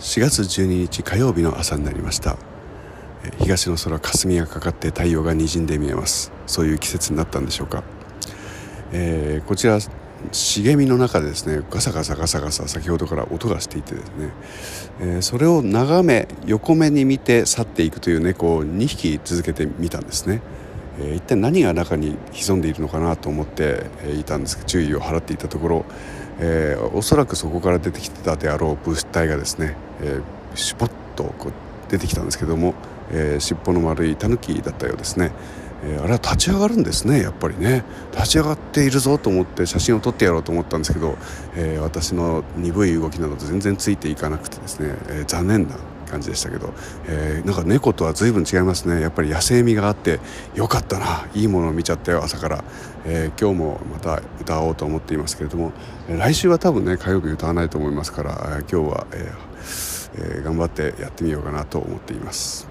4月12日火曜日の朝になりました。東の空霞がかかって太陽が滲んで見えます。そういう季節になったんでしょうか、えー、こちら茂みの中でですねガサガサガサガサ先ほどから音がしていてですね、えー、それを眺め横目に見て去っていくという猫を2匹続けてみたんですね、えー、一体何が中に潜んでいるのかなと思っていたんです。注意を払っていたところ、えー、おそらくそこから出てきてたであろう物体がですね、えー、シュポッとこう出てきたんですけども、えー、尻尾の丸いタヌキだったようですね、えー、あれは立ち上がるんですねやっぱりね。立ち上がっているぞと思って写真を撮ってやろうと思ったんですけど、えー、私の鈍い動きなど全然ついていかなくてですね、え残念な感じでしたけど、えー、なんか猫とは随分違いますね。やっぱり野生味があってよかったな。いいものを見ちゃったよ朝から、えー、今日もまた歌おうと思っていますけれども来週は多分ね火曜日歌わないと思いますから今日は、えーえー、頑張ってやってみようかなと思っています。